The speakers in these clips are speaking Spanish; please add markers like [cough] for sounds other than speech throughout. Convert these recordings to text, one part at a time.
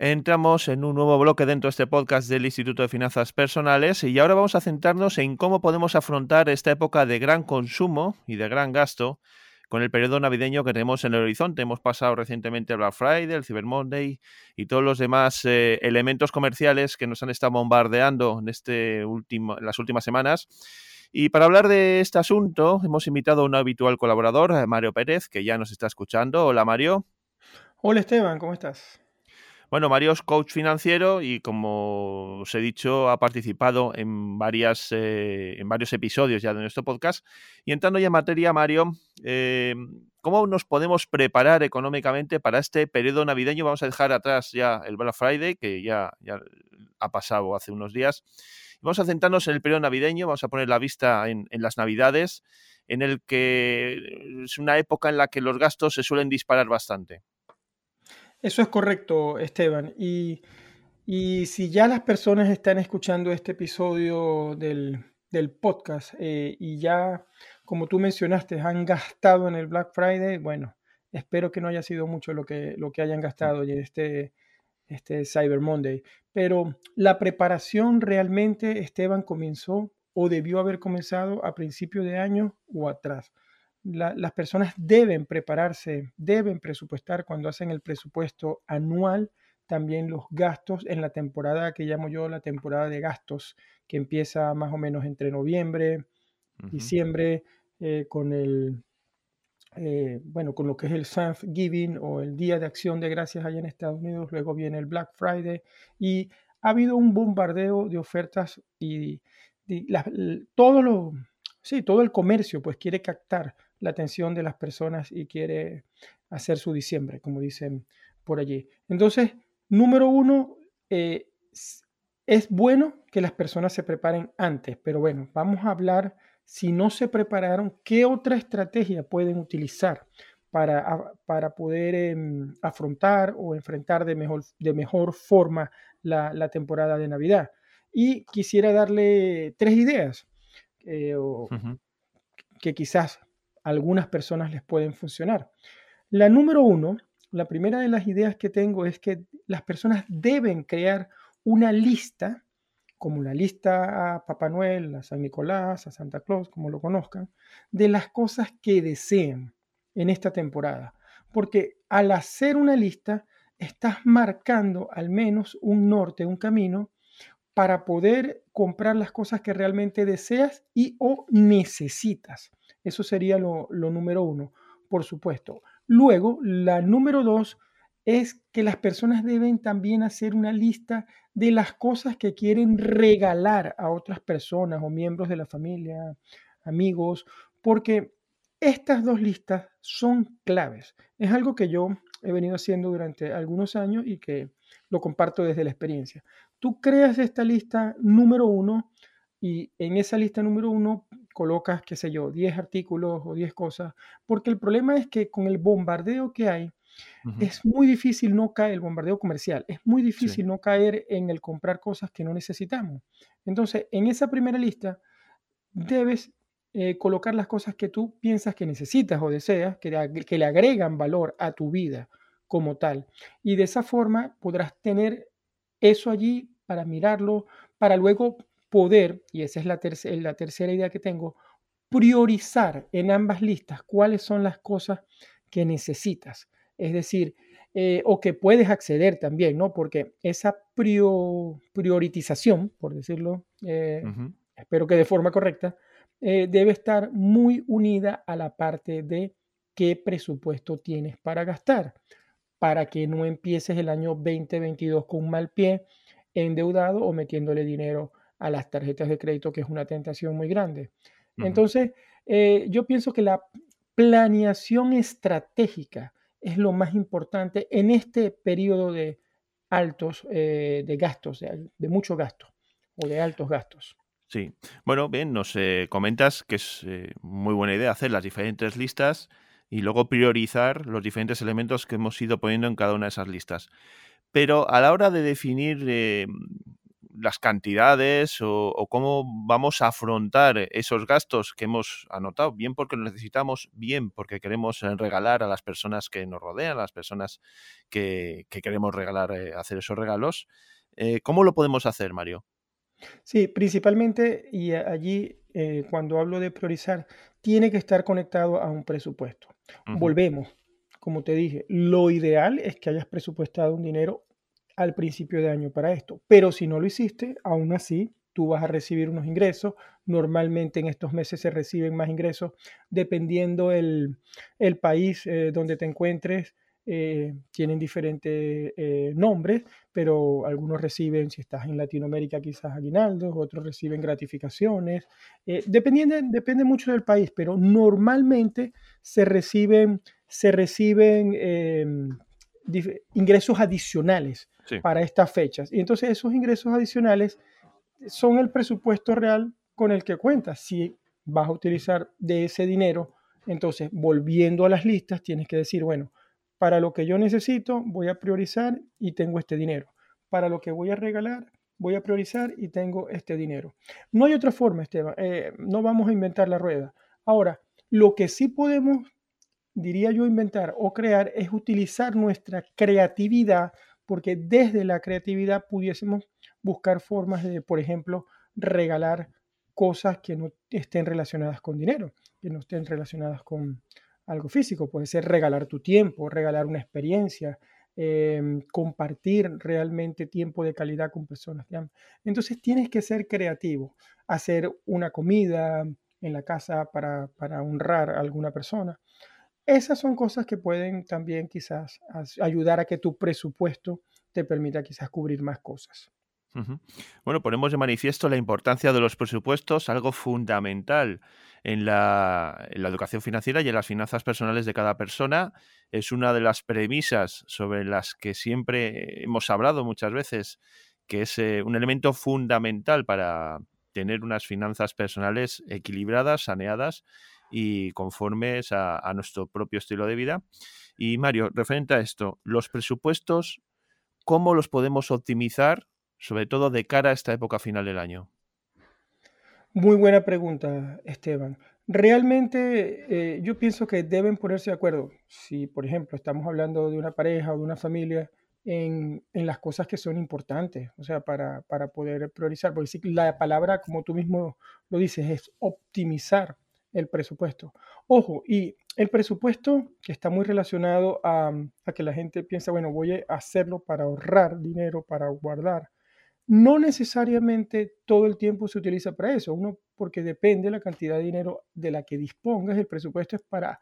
Entramos en un nuevo bloque dentro de este podcast del Instituto de Finanzas Personales y ahora vamos a centrarnos en cómo podemos afrontar esta época de gran consumo y de gran gasto con el periodo navideño que tenemos en el horizonte. Hemos pasado recientemente el Black Friday, el Cyber Monday y todos los demás eh, elementos comerciales que nos han estado bombardeando en, este último, en las últimas semanas. Y para hablar de este asunto, hemos invitado a un habitual colaborador, Mario Pérez, que ya nos está escuchando. Hola, Mario. Hola, Esteban, ¿cómo estás? Bueno, Mario es coach financiero y como os he dicho, ha participado en, varias, eh, en varios episodios ya de nuestro podcast. Y entrando ya en materia, Mario, eh, ¿cómo nos podemos preparar económicamente para este periodo navideño? Vamos a dejar atrás ya el Black Friday, que ya, ya ha pasado hace unos días. Vamos a centrarnos en el periodo navideño, vamos a poner la vista en, en las navidades, en el que es una época en la que los gastos se suelen disparar bastante. Eso es correcto, Esteban. Y, si ya las personas están escuchando este episodio del, podcast eh, y ya, como tú mencionaste, han gastado en el Black Friday, bueno, espero que no haya sido mucho lo que, lo que hayan gastado en este, este Cyber Monday. Pero la preparación realmente, Esteban, comenzó o debió haber comenzado a principio de año o atrás las personas deben prepararse, deben presupuestar cuando hacen el presupuesto anual también los gastos en la temporada que llamo yo la temporada de gastos, que empieza más o menos entre noviembre, diciembre, eh, con el, eh, bueno, con lo que es el Thanksgiving o el Día de Acción de Gracias allá en Estados Unidos, luego viene el Black Friday y ha habido un bombardeo de ofertas y, todo lo, sí, todo el comercio pues quiere captar la atención de las personas y quiere hacer su diciembre, como dicen por allí. Entonces, número uno, eh, es bueno que las personas se preparen antes, pero bueno, vamos a hablar, si no se prepararon, qué otra estrategia pueden utilizar para, para poder em, afrontar o enfrentar de mejor, de mejor forma la, temporada de Navidad. Y quisiera darle tres ideas eh, que quizás algunas personas les pueden funcionar. La número uno, la primera de las ideas que tengo es que las personas deben crear una lista, como la lista a Papá Noel, a San Nicolás, a Santa Claus, como lo conozcan, de las cosas que desean en esta temporada. Porque al hacer una lista, estás marcando al menos un norte, un camino para poder comprar las cosas que realmente deseas y o necesitas. Eso sería lo, número uno, por supuesto. Luego, la número dos es que las personas deben también hacer una lista de las cosas que quieren regalar a otras personas o miembros de la familia, amigos, porque estas dos listas son claves. Es algo que yo he venido haciendo durante algunos años y que lo comparto desde la experiencia. Tú creas esta lista número uno y en esa lista número uno colocas, qué sé yo, 10 artículos o 10 cosas, porque el problema es que con el bombardeo que hay, es muy difícil no caer, el bombardeo comercial, es muy difícil no caer en el comprar cosas que no necesitamos. Entonces, en esa primera lista, debes eh, colocar las cosas que tú piensas que necesitas o deseas, que, que le agregan valor a tu vida como tal. Y de esa forma podrás tener eso allí para mirarlo, para luego poder, y esa es la, la tercera idea que tengo, priorizar en ambas listas cuáles son las cosas que necesitas. Es decir, eh, o que puedes acceder también, ¿no? Porque esa prioritización, por decirlo, eh, espero que de forma correcta, eh, debe estar muy unida a la parte de qué presupuesto tienes para gastar, para que no empieces el año 2022 con un mal pie, endeudado o metiéndole dinero a las tarjetas de crédito, que es una tentación muy grande. Entonces, eh, yo pienso que la planeación estratégica es lo más importante en este periodo de altos, eh, de gastos, de, mucho gasto o de altos gastos. Sí, bueno, bien, nos eh, comentas que es muy buena idea hacer las diferentes listas y luego priorizar los diferentes elementos que hemos ido poniendo en cada una de esas listas. Pero a la hora de definir las cantidades o, cómo vamos a afrontar esos gastos que hemos anotado, bien porque lo necesitamos, bien porque queremos eh, regalar a las personas que nos rodean, a las personas que, queremos regalar, eh, hacer esos regalos. ¿Cómo lo podemos hacer, Mario? Sí, principalmente, y allí cuando hablo de priorizar, tiene que estar conectado a un presupuesto. Volvemos, como te dije, lo ideal es que hayas presupuestado un dinero al principio de año para esto. Pero si no lo hiciste, aún así tú vas a recibir unos ingresos. Normalmente en estos meses se reciben más ingresos dependiendo el, país eh, donde te encuentres. Eh, tienen diferentes eh, nombres, pero algunos reciben, si estás en Latinoamérica, quizás aguinaldos, otros reciben gratificaciones. dependiendo, depende mucho del país, pero normalmente se reciben, se reciben em, ingresos adicionales para estas fechas. Y entonces esos ingresos adicionales son el presupuesto real con el que cuentas. Si vas a utilizar de ese dinero, entonces volviendo a las listas, tienes que decir, bueno, para lo que yo necesito, voy a priorizar y tengo este dinero. Para lo que voy a regalar, voy a priorizar y tengo este dinero. No hay otra forma, Esteban. Eh, no vamos a inventar la rueda. Ahora, lo que sí podemos, diría yo, inventar o crear es utilizar nuestra creatividad porque desde la creatividad pudiésemos buscar formas de, por ejemplo, regalar cosas que no estén relacionadas con dinero, que no estén relacionadas con algo físico. Puede ser regalar tu tiempo, regalar una experiencia, em, compartir realmente tiempo de calidad con personas Entonces tienes que ser creativo, hacer una comida en la casa para, para honrar a alguna persona. Esas son cosas que pueden también quizás ayudar a que tu presupuesto te permita quizás cubrir más cosas. Bueno, ponemos de manifiesto la importancia de los presupuestos, algo fundamental en la, educación financiera y en las finanzas personales de cada persona. Es una de las premisas sobre las que siempre hemos hablado muchas veces, que es eh, un elemento fundamental para tener unas finanzas personales equilibradas, saneadas y conformes a, nuestro propio estilo de vida. Y Mario, referente a esto, los presupuestos, ¿cómo los podemos optimizar, sobre todo de cara a esta época final del año? Muy buena pregunta, Esteban. Realmente eh, yo pienso que deben ponerse de acuerdo. Si, por ejemplo, estamos hablando de una pareja o de una familia, en, las cosas que son importantes, o sea, para, para poder priorizar. Porque la palabra, como tú mismo lo dices, es optimizar el presupuesto. Ojo, y el presupuesto que está muy relacionado a, que la gente piensa, bueno, voy a hacerlo para ahorrar dinero, para guardar. No necesariamente todo el tiempo se utiliza para eso, uno porque depende de la cantidad de dinero de la que dispongas, el presupuesto es para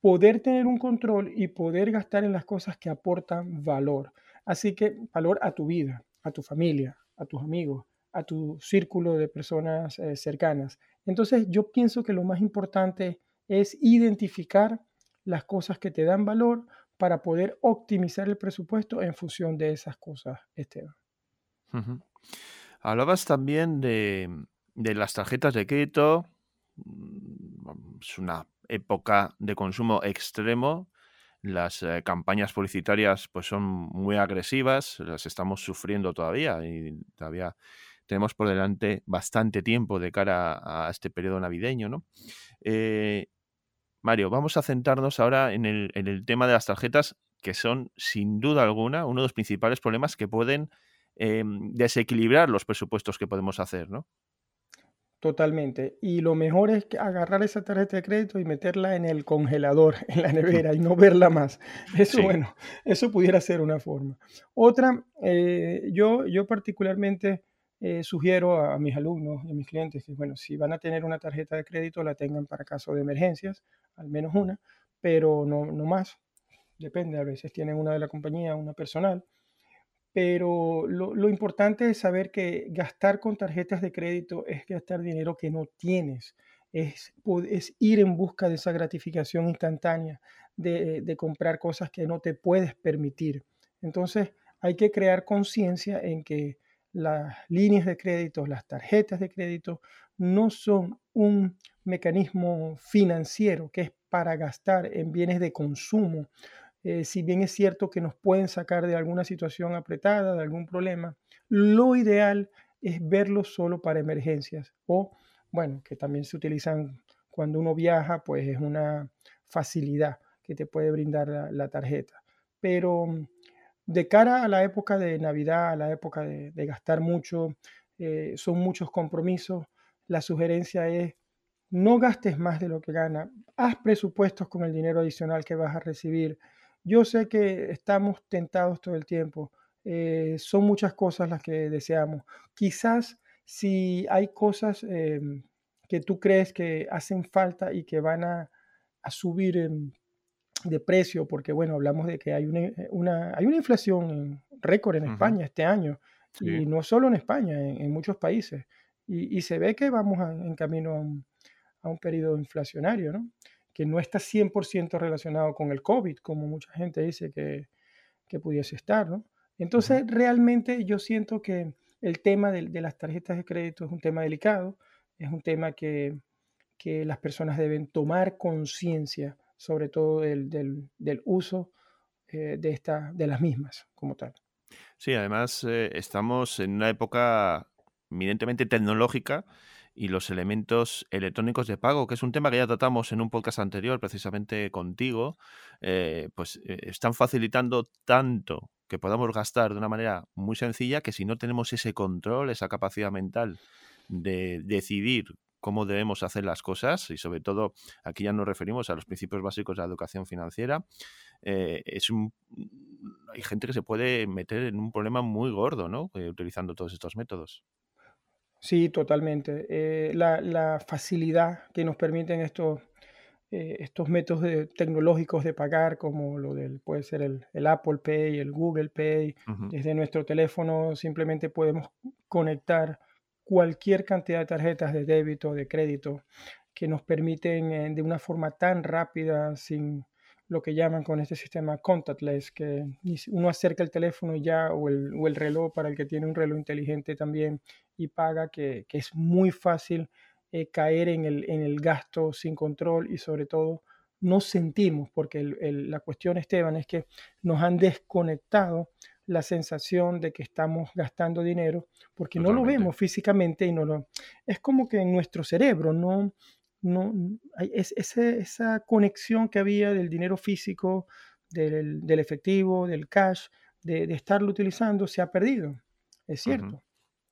poder tener un control y poder gastar en las cosas que aportan valor. Así que valor a tu vida, a tu familia, a tus amigos, a tu círculo de personas eh, cercanas. Entonces yo pienso que lo más importante es identificar las cosas que te dan valor para poder optimizar el presupuesto en función de esas cosas, Esteban. Hablabas también de, las tarjetas de crédito. Mm, es una época de consumo extremo. Las eh, campañas publicitarias pues, son muy agresivas, las estamos sufriendo todavía y todavía tenemos por delante bastante tiempo de cara a este periodo navideño, ¿no? Eh, Mario, vamos a centrarnos ahora en el, tema de las tarjetas, que son sin duda alguna uno de los principales problemas que pueden em, desequilibrar los presupuestos que podemos hacer, ¿no? Totalmente. Y lo mejor es agarrar esa tarjeta de crédito y meterla en el congelador, [laughs] en la nevera y no verla más. Eso, bueno, eso pudiera ser una forma. Otra, eh, yo, yo particularmente eh, sugiero a, mis alumnos y a mis clientes que, bueno, si van a tener una tarjeta de crédito, la tengan para caso de emergencias, al menos una, pero no, no más. Depende, a veces tienen una de la compañía, una personal. Pero lo, lo importante es saber que gastar con tarjetas de crédito es gastar dinero que no tienes. Es, es, ir en busca de esa gratificación instantánea, de, de, comprar cosas que no te puedes permitir. Entonces hay que crear conciencia en que las líneas de crédito, las tarjetas de crédito, no son un mecanismo financiero que es para gastar en bienes de consumo. Eh, si bien es cierto que nos pueden sacar de alguna situación apretada, de algún problema, Lo ideal es verlo solo para emergencias o, bueno, que también se utilizan cuando uno viaja, pues es una facilidad que te puede brindar la, tarjeta. Pero de cara a la época de Navidad, a la época de, gastar mucho, eh, son muchos compromisos. La sugerencia es no gastes más de lo que gana, haz presupuestos con el dinero adicional que vas a recibir. Yo sé que estamos tentados todo el tiempo, eh, son muchas cosas las que deseamos. Quizás si hay cosas em, que tú crees que hacen falta y que van a, subir de precio, porque bueno, hablamos de que hay una, hay una inflación récord en España este año, y no solo en España, en, muchos países, y, se ve que vamos en camino a un, a un periodo inflacionario, ¿no? que no está 100% relacionado con el COVID, como mucha gente dice que, que pudiese estar. ¿no? Entonces, realmente yo siento que el tema de, las tarjetas de crédito es un tema delicado, es un tema que, que las personas deben tomar conciencia, sobre todo del, del, uso eh, de, esta, de las mismas como tal. Sí, además eh, estamos en una época eminentemente tecnológica y los elementos electrónicos de pago, que es un tema que ya tratamos en un podcast anterior, precisamente contigo, eh, pues están facilitando tanto que podamos gastar de una manera muy sencilla que si no tenemos ese control, esa capacidad mental de decidir cómo debemos hacer las cosas y sobre todo aquí ya nos referimos a los principios básicos de la educación financiera, eh, es un, hay gente que se puede meter en un problema muy gordo, ¿no? utilizando todos estos métodos. Sí, totalmente. Eh, la, facilidad que nos permiten estos, eh, estos métodos tecnológicos de pagar, como lo del, puede ser el, Apple Pay, el Google Pay, desde nuestro teléfono simplemente podemos conectar cualquier cantidad de tarjetas de débito, de crédito, que nos permiten eh, de una forma tan rápida, sin, lo que llaman con este sistema contactless, que uno acerca el teléfono ya o el, o el reloj para el que tiene un reloj inteligente también y paga, que, que es muy fácil eh, caer en el, en el, gasto sin control y sobre todo no sentimos, porque la cuestión, Esteban, es que nos han desconectado la sensación de que estamos gastando dinero porque no lo vemos físicamente y no lo... Es como que en nuestro cerebro no, no, hay esa conexión que había del dinero físico, del, efectivo, del cash, de, estarlo utilizando, se ha perdido, es cierto.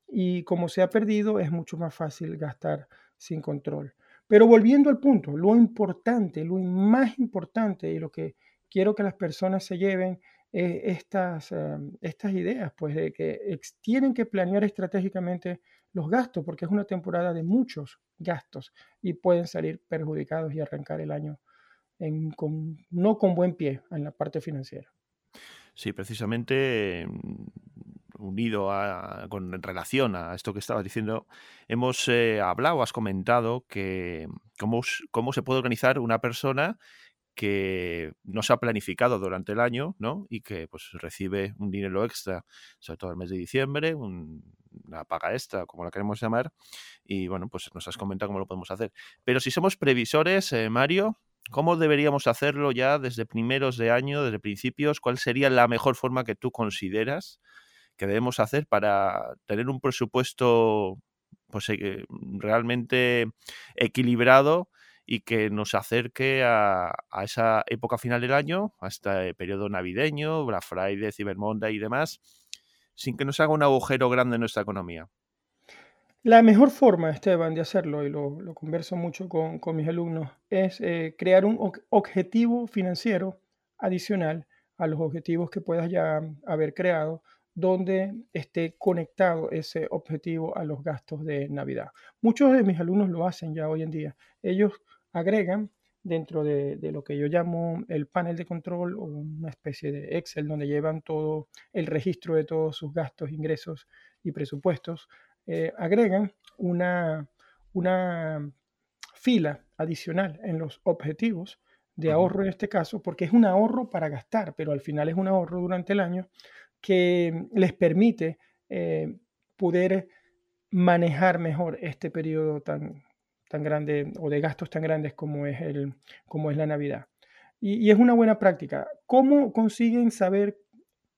Y como se ha perdido, es mucho más fácil gastar sin control. Pero volviendo al punto, lo importante, lo más importante y lo que quiero que las personas se lleven es estas, eh, estas ideas, pues de que tienen que planear estratégicamente los gastos, porque es una temporada de muchos gastos y pueden salir perjudicados y arrancar el año con, no con buen pie en la parte financiera. Sí, precisamente mm, unido a, con relación a esto que estabas diciendo, hemos eh, hablado, has comentado que cómo, cómo se puede organizar una persona que no se ha planificado durante el año, ¿no? Y que pues recibe un dinero extra, sobre todo el mes de diciembre, una paga extra, como la queremos llamar, y bueno, pues nos has comentado cómo lo podemos hacer. Pero si somos previsores, eh, Mario, ¿cómo deberíamos hacerlo ya desde primeros de año, desde principios? ¿Cuál sería la mejor forma que tú consideras que debemos hacer para tener un presupuesto pues, eh, realmente equilibrado? Y que nos acerque a, esa época final del año, hasta el periodo navideño, Black Friday, Cyber Monday y demás, sin que nos haga un agujero grande en nuestra economía. La mejor forma, Esteban, de hacerlo, y lo, converso mucho con, mis alumnos, es eh, crear un objetivo financiero adicional a los objetivos que puedas ya haber creado, donde esté conectado ese objetivo a los gastos de Navidad. Muchos de mis alumnos lo hacen ya hoy en día. Ellos agregan dentro de, lo que yo llamo el panel de control o una especie de Excel donde llevan todo el registro de todos sus gastos, ingresos y presupuestos, eh, agregan una, una fila adicional en los objetivos de ahorro en este caso, porque es un ahorro para gastar, pero al final es un ahorro durante el año que les permite eh, poder manejar mejor este periodo tan, tan grande o de gastos tan grandes como es, el, como es la Navidad. Y, es una buena práctica. ¿Cómo consiguen saber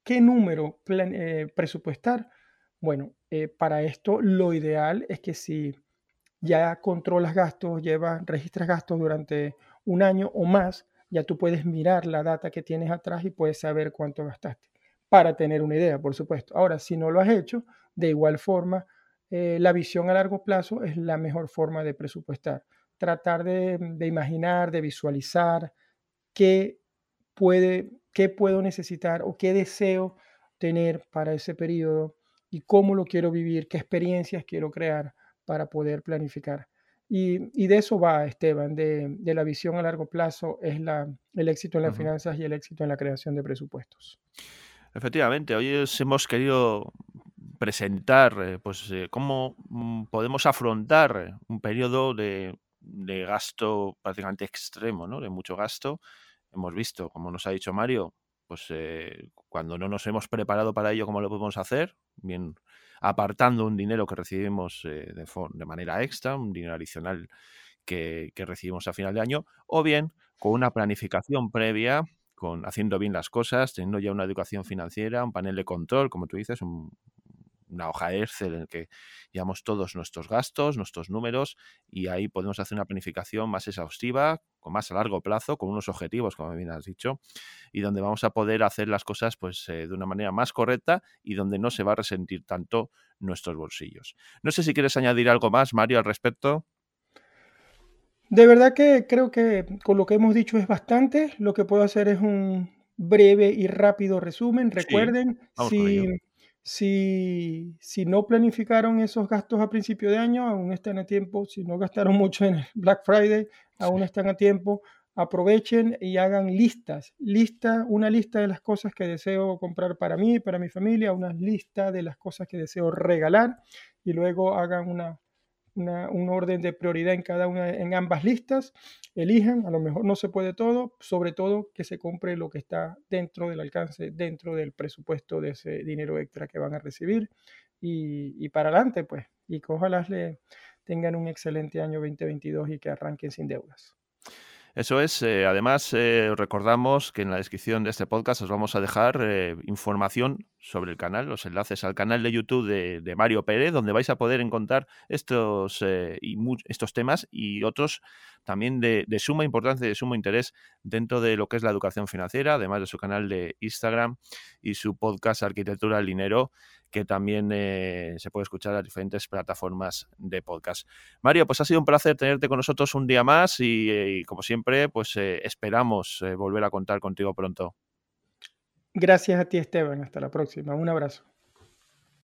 qué número eh, presupuestar? Bueno, eh, para esto lo ideal es que si ya controlas gastos, llevas, registras gastos durante un año o más, ya tú puedes mirar la data que tienes atrás y puedes saber cuánto gastaste, para tener una idea, por supuesto. Ahora, si no lo has hecho, de igual forma, eh, la visión a largo plazo es la mejor forma de presupuestar. Tratar de, de imaginar, de visualizar qué, puede, qué puedo necesitar o qué deseo tener para ese periodo y cómo lo quiero vivir, qué experiencias quiero crear para poder planificar. Y, de eso va, Esteban, de, la visión a largo plazo es la, el éxito en las finanzas y el éxito en la creación de presupuestos. Efectivamente, hoy os hemos querido presentar eh, pues, eh, cómo mm, podemos afrontar un periodo de, de, gasto prácticamente extremo, ¿no? de mucho gasto. Hemos visto, como nos ha dicho Mario, pues eh, cuando no nos hemos preparado para ello, ¿cómo lo podemos hacer? Bien, apartando un dinero que recibimos eh, de, manera extra, un dinero adicional que, recibimos a final de año, o bien con una planificación previa, con haciendo bien las cosas, teniendo ya una educación financiera, un panel de control, como tú dices, un, una hoja Excel en la que llevamos todos nuestros gastos, nuestros números y ahí podemos hacer una planificación más exhaustiva, con más a largo plazo, con unos objetivos, como bien has dicho, y donde vamos a poder hacer las cosas pues eh, de una manera más correcta y donde no se va a resentir tanto nuestros bolsillos. No sé si quieres añadir algo más, Mario, al respecto. De verdad que creo que con lo que hemos dicho es bastante. Lo que puedo hacer es un breve y rápido resumen. Recuerden, si, si, si no planificaron esos gastos a principio de año, aún están a tiempo. Si no gastaron mucho en el Black Friday, aún están a tiempo. Aprovechen y hagan listas. Lista, una lista de las cosas que deseo comprar para mí, para mi familia, una lista de las cosas que deseo regalar y luego hagan una un orden de prioridad en cada una, en ambas listas, elijan, a lo mejor no se puede todo, sobre todo que se compre lo que está dentro del alcance, dentro del presupuesto de ese dinero extra que van a recibir y, para adelante, pues, y que ojalá le tengan un excelente año 2022 y que arranquen sin deudas. Eso es. Eh, además, eh, recordamos que en la descripción de este podcast os vamos a dejar eh, información sobre el canal, los enlaces al canal de YouTube de, Mario Pérez, donde vais a poder encontrar estos, y estos temas y otros también de, de, suma importancia y de sumo interés dentro de lo que es la educación financiera, además de su canal de Instagram y su podcast Arquitectura del Dinero, que también eh, se puede escuchar las diferentes plataformas de podcast. Mario, pues ha sido un placer tenerte con nosotros un día más y, eh, como siempre, pues eh, esperamos volver a contar contigo pronto. Gracias a ti, Esteban. Hasta la próxima. Un abrazo.